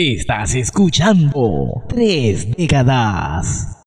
Estás escuchando Tres Décadas.